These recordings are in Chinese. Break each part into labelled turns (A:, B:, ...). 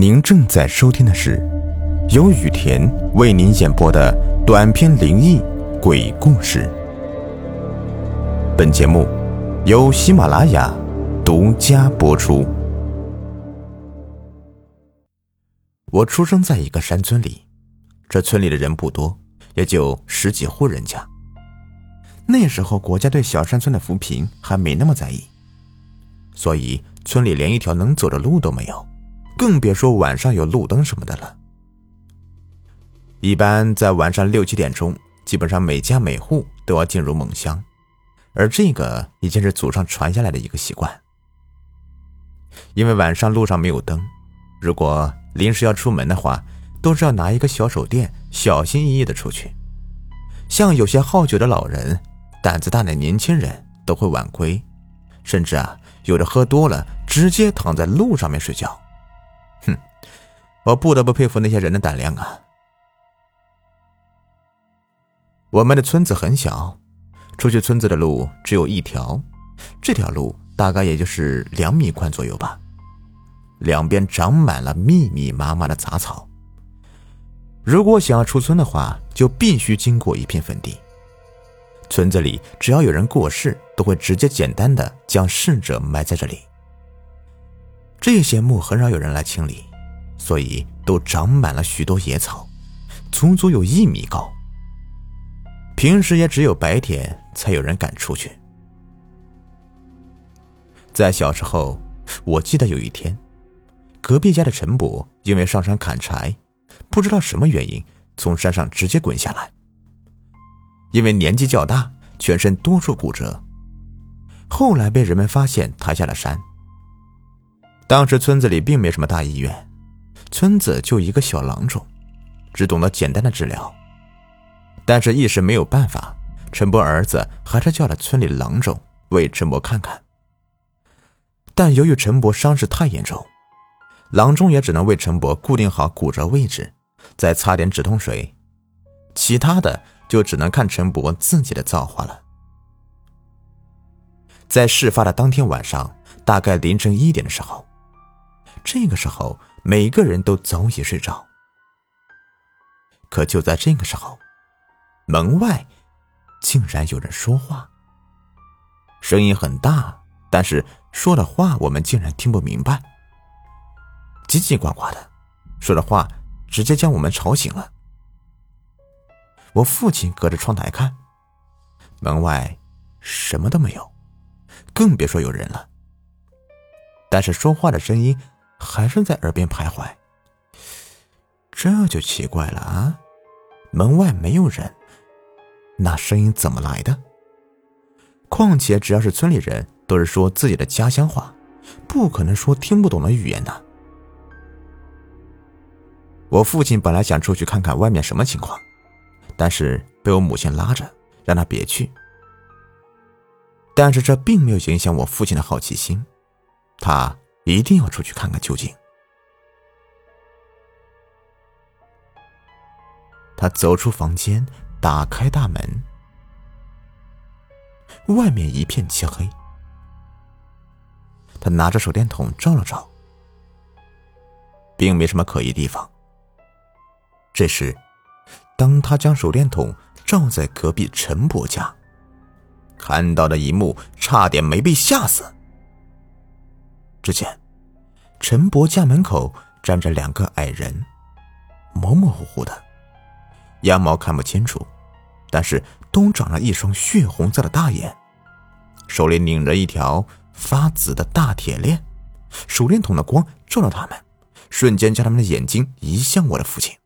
A: 您正在收听的是由雨田为您演播的短篇灵异鬼故事。本节目由喜马拉雅独家播出。我出生在一个山村里，这村里的人不多，也就十几户人家。那时候国家对小山村的扶贫还没那么在意，所以村里连一条能走的路都没有。更别说晚上有路灯什么的了。一般在晚上六七点钟，基本上每家每户都要进入梦乡，而这个已经是祖上传下来的一个习惯。因为晚上路上没有灯，如果临时要出门的话，都是要拿一个小手电，小心翼翼的出去。像有些好酒的老人、胆子大的年轻人都会晚归，甚至啊，有的喝多了直接躺在路上面睡觉。我不得不佩服那些人的胆量啊！我们的村子很小，出去村子的路只有一条，这条路大概也就是两米宽左右吧，两边长满了密密麻麻的杂草。如果想要出村的话，就必须经过一片坟地。村子里只要有人过世，都会直接简单的将逝者埋在这里。这些墓很少有人来清理，所以都长满了许多野草，足足有一米高。平时也只有白天才有人敢出去。在小时候，我记得有一天，隔壁家的陈伯因为上山砍柴，不知道什么原因从山上直接滚下来。因为年纪较大，全身多处骨折，后来被人们发现抬下了山。当时村子里并没什么大医院，村子就一个小郎中，只懂得简单的治疗。但是，一时没有办法，陈伯儿子还是叫了村里郎中为陈伯看看。但由于陈伯伤势太严重，郎中也只能为陈伯固定好骨折位置，再擦点止痛水，其他的就只能看陈伯自己的造化了。在事发的当天晚上，大概凌晨一点的时候。这个时候，每个人都早已睡着。可就在这个时候，门外竟然有人说话，声音很大，但是说的话我们竟然听不明白，叽叽呱呱的，说的话直接将我们吵醒了。我父亲隔着窗台看，门外什么都没有，更别说有人了。但是说话的声音。还是在耳边徘徊，这就奇怪了啊！门外没有人，那声音怎么来的？况且只要是村里人，都是说自己的家乡话，不可能说听不懂的语言呢。我父亲本来想出去看看外面什么情况，但是被我母亲拉着，让他别去。但是这并没有影响我父亲的好奇心，他。一定要出去看看究竟。他走出房间，打开大门，外面一片漆黑。他拿着手电筒照了照，并没什么可疑地方。这时，当他将手电筒照在隔壁陈伯家，看到的一幕差点没被吓死。只见陈伯家门口站着两个矮人，模模糊糊的，羊毛看不清楚，但是都长了一双血红色的大眼，手里拧着一条发紫的大铁链，手电筒的光照到他们，瞬间将他们的眼睛移向我的父亲。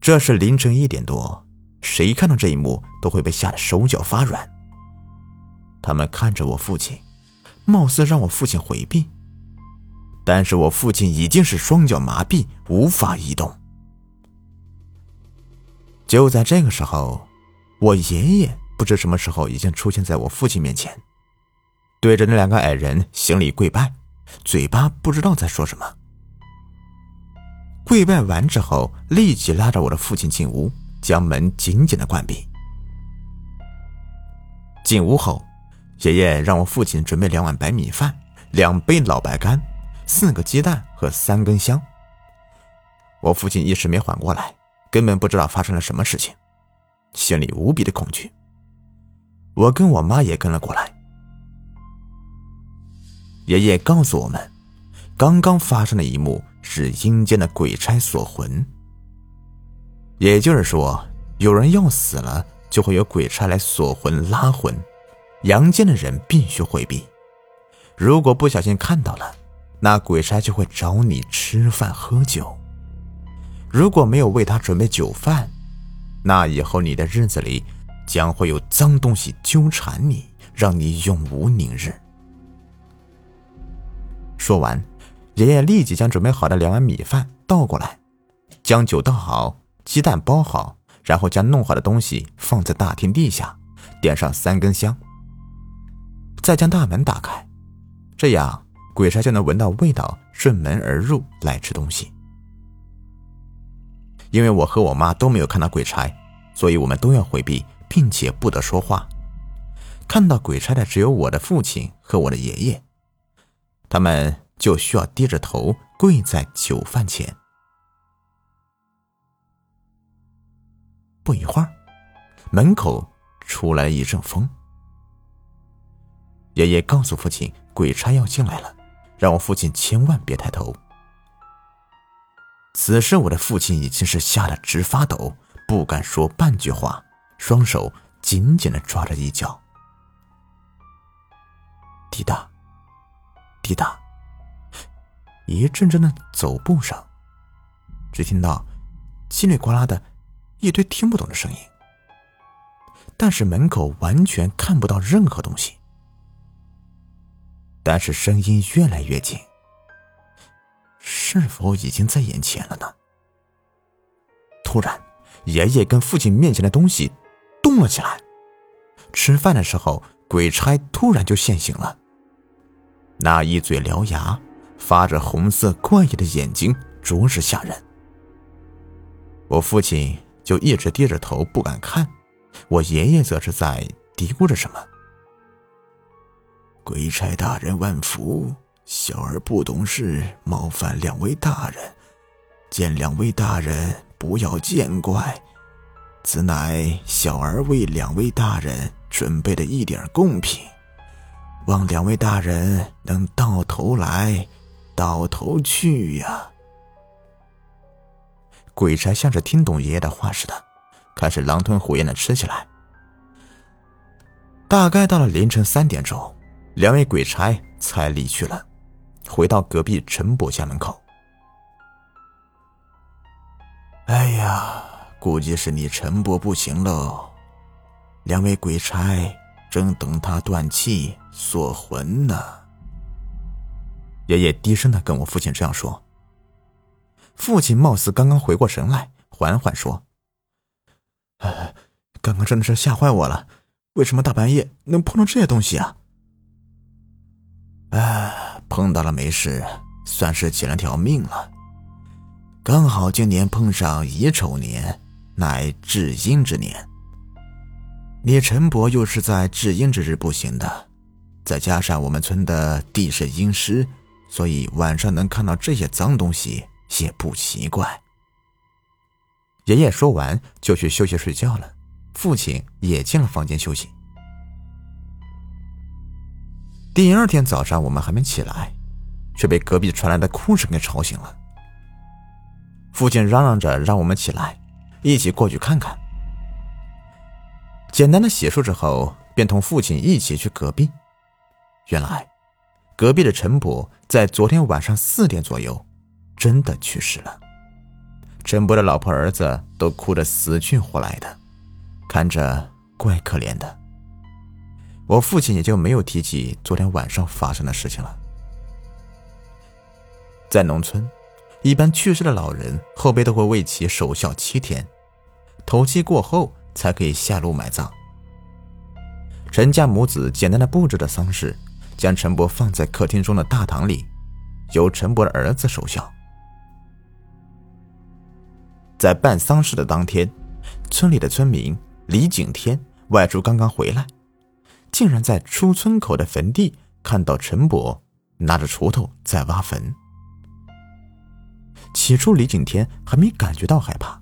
A: 这是凌晨一点多，谁看到这一幕都会被吓得手脚发软。他们看着我父亲。貌似让我父亲回避，但是我父亲已经是双脚麻痹，无法移动。就在这个时候，我爷爷不知什么时候已经出现在我父亲面前，对着那两个矮人行礼跪拜，嘴巴不知道在说什么。跪拜完之后，立即拉着我的父亲进屋，将门紧紧的关闭。进屋后。爷爷让我父亲准备两碗白米饭，两杯老白干，四个鸡蛋和三根香。我父亲一时没缓过来，根本不知道发生了什么事情，心里无比的恐惧。我跟我妈也跟了过来。爷爷告诉我们，刚刚发生的一幕是阴间的鬼差锁魂，也就是说，有人要死了，就会有鬼差来锁魂拉魂，阳间的人必须回避。如果不小心看到了，那鬼差就会找你吃饭喝酒。如果没有为他准备酒饭，那以后你的日子里将会有脏东西纠缠你，让你永无宁日。说完，爷爷立即将准备好的两碗米饭倒过来，将酒倒好，鸡蛋包好，然后将弄好的东西放在大厅地下，点上三根香，再将大门打开。这样，鬼差就能闻到味道，顺门而入来吃东西。因为我和我妈都没有看到鬼差，所以我们都要回避，并且不得说话。看到鬼差的只有我的父亲和我的爷爷，他们就需要低着头跪在酒饭前。不一会儿，门口出来一阵风。爷爷告诉父亲。鬼差要进来了，让我父亲千万别抬头。此时我的父亲已经是吓得直发抖，不敢说半句话，双手紧紧的抓着衣角。滴答，滴答，一阵阵的走步声，只听到叽里呱啦的一堆听不懂的声音，但是门口完全看不到任何东西。但是声音越来越近，是否已经在眼前了呢？突然，爷爷跟父亲面前的东西动了起来。吃饭的时候，鬼差突然就现形了，那一嘴獠牙，发着红色怪异的眼睛，着实吓人。我父亲就一直低着头不敢看，我爷爷则是在嘀咕着什么。
B: 鬼差大人万福，小儿不懂事，冒犯两位大人，见两位大人不要见怪，此乃小儿为两位大人准备的一点贡品，望两位大人能到头来，到头去呀。
A: 鬼差像是听懂爷爷的话似的，开始狼吞虎咽的吃起来。大概到了凌晨三点钟。两位鬼差才离去了，回到隔壁陈伯家门口。
B: 哎呀，估计是你陈伯不行喽。两位鬼差正等他断气锁魂呢。
A: 爷爷低声的跟我父亲这样说。父亲貌似刚刚回过神来，缓缓说：“刚刚真的是吓坏我了，为什么大半夜能碰到这些东西啊？”
B: 哎，碰到了没事，算是捡了条命了。刚好今年碰上乙丑年，乃至阴之年。你陈伯又是在至阴之日不行的，再加上我们村的地势阴湿，所以晚上能看到这些脏东西也不奇怪。
A: 爷爷说完就去休息睡觉了，父亲也进了房间休息。第二天早上，我们还没起来，却被隔壁传来的哭声给吵醒了。父亲嚷嚷着让我们起来，一起过去看看。简单的洗漱之后，便同父亲一起去隔壁。原来，隔壁的陈伯在昨天晚上四点左右，真的去世了。陈伯的老婆儿子都哭得死去活来的，看着怪可怜的。我父亲也就没有提起昨天晚上发生的事情了。在农村，一般去世的老人后辈都会为其守孝七天，头七过后才可以下路埋葬。陈家母子简单的布置的丧事，将陈伯放在客厅中的大堂里，由陈伯的儿子守孝。在办丧事的当天，村里的村民李景天外出刚刚回来。竟然在出村口的坟地看到陈伯拿着锄头在挖坟。起初，李景天还没感觉到害怕，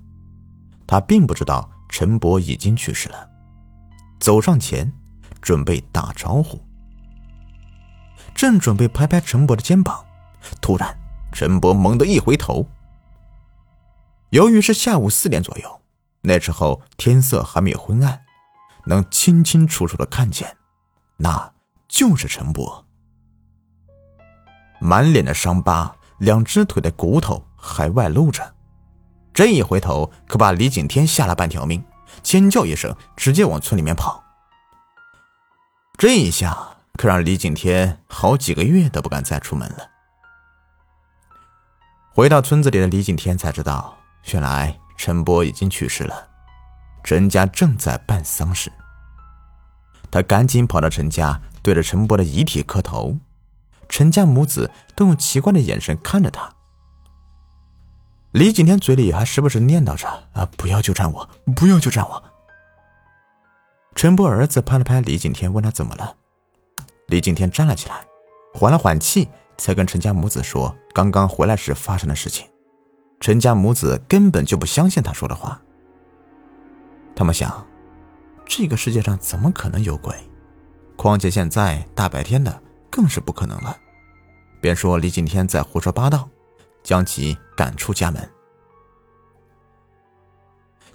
A: 他并不知道陈伯已经去世了。走上前，准备打招呼，正准备拍拍陈伯的肩膀，突然，陈伯猛地一回头。由于是下午四点左右，那时候天色还没有昏暗，能清清楚楚的看见，那就是陈波，满脸的伤疤，两只腿的骨头。还外露着，这一回头可把李景天吓了半条命，尖叫一声，直接往村里面跑。这一下可让李景天好几个月都不敢再出门了。回到村子里的李景天才知道，原来陈波已经去世了，陈家正在办丧事。他赶紧跑到陈家，对着陈波的遗体磕头，陈家母子都用奇怪的眼神看着他。李景天嘴里还时不时念叨着：“啊，不要纠缠我，不要纠缠我。”陈波儿子拍了拍李景天，问他怎么了。李景天站了起来，缓了缓气，才跟陈家母子说刚刚回来时发生的事情。陈家母子根本就不相信他说的话。他们想，这个世界上怎么可能有鬼？况且现在大白天的，更是不可能了。便说李景天在胡说八道。将其赶出家门。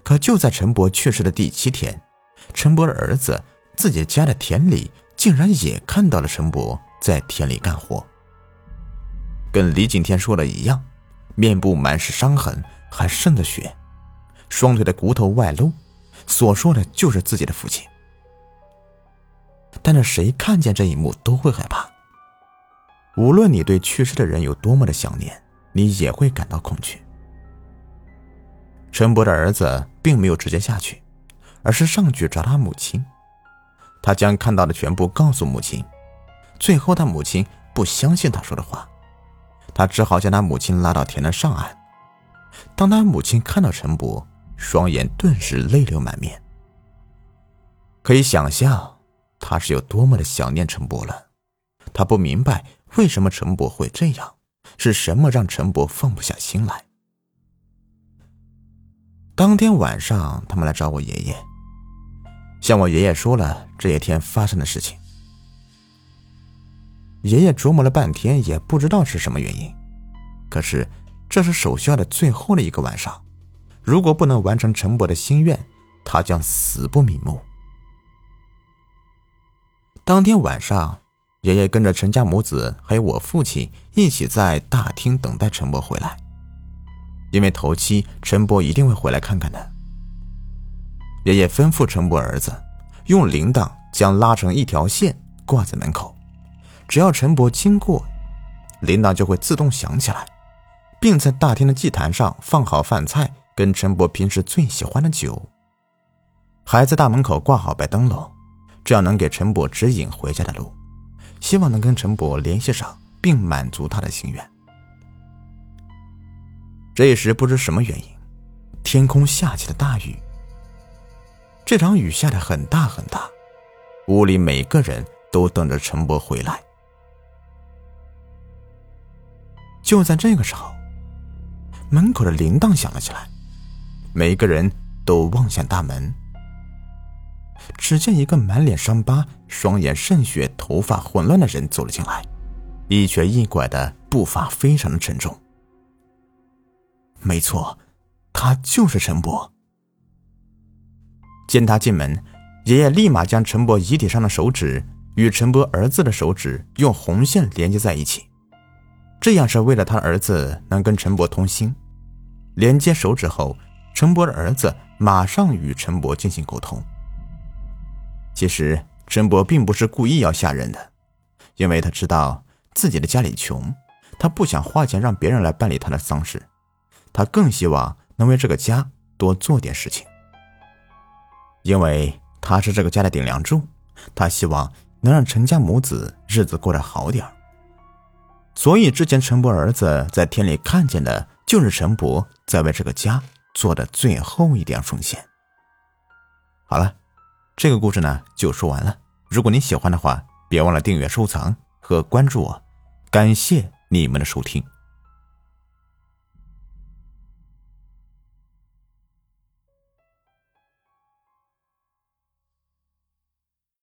A: 可就在陈伯去世的第七天，陈伯的儿子自己家的田里竟然也看到了陈伯在田里干活，跟李景天说的一样，面部满是伤痕，还渗着血，双腿的骨头外露，所说的就是自己的父亲。但是谁看见这一幕都会害怕，无论你对去世的人有多么的想念。你也会感到恐惧。陈伯的儿子并没有直接下去，而是上去找他母亲。他将看到的全部告诉母亲。最后，他母亲不相信他说的话，他只好将他母亲拉到田的上岸。当他母亲看到陈伯，双眼顿时泪流满面。可以想象，他是有多么的想念陈伯了。他不明白为什么陈伯会这样。是什么让陈伯放不下心来？当天晚上，他们来找我爷爷，向我爷爷说了这些天发生的事情。爷爷琢磨了半天，也不知道是什么原因。可是，这是守孝的最后的一个晚上，如果不能完成陈伯的心愿，他将死不瞑目。当天晚上。爷爷跟着陈家母子还有我父亲一起在大厅等待陈伯回来，因为头七陈伯一定会回来看看的。爷爷吩咐陈伯儿子用铃铛将拉成一条线挂在门口，只要陈伯经过，铃铛就会自动响起来，并在大厅的祭坛上放好饭菜跟陈伯平时最喜欢的酒，还在大门口挂好白灯笼，这样能给陈伯指引回家的路。希望能跟陈伯联系上，并满足他的心愿。这时不知什么原因，天空下起了大雨。这场雨下的很大很大，屋里每个人都等着陈伯回来。就在这个时候，门口的铃铛响了起来，每个人都望向大门。只见一个满脸伤疤、双眼渗血、头发混乱的人走了进来，一瘸一拐的步伐非常的沉重。没错，他就是陈伯。见他进门，爷爷立马将陈伯遗体上的手指与陈伯儿子的手指用红线连接在一起，这样是为了他儿子能跟陈伯通心。连接手指后，陈伯的儿子马上与陈伯进行沟通。其实陈伯并不是故意要吓人的，因为他知道自己的家里穷，他不想花钱让别人来办理他的丧事，他更希望能为这个家多做点事情。因为他是这个家的顶梁柱，他希望能让陈家母子日子过得好点所以之前陈伯儿子在天里看见的，就是陈伯在为这个家做的最后一点奉献。好了。这个故事呢就说完了。如果你喜欢的话，别忘了订阅、收藏和关注我。感谢你们的收听。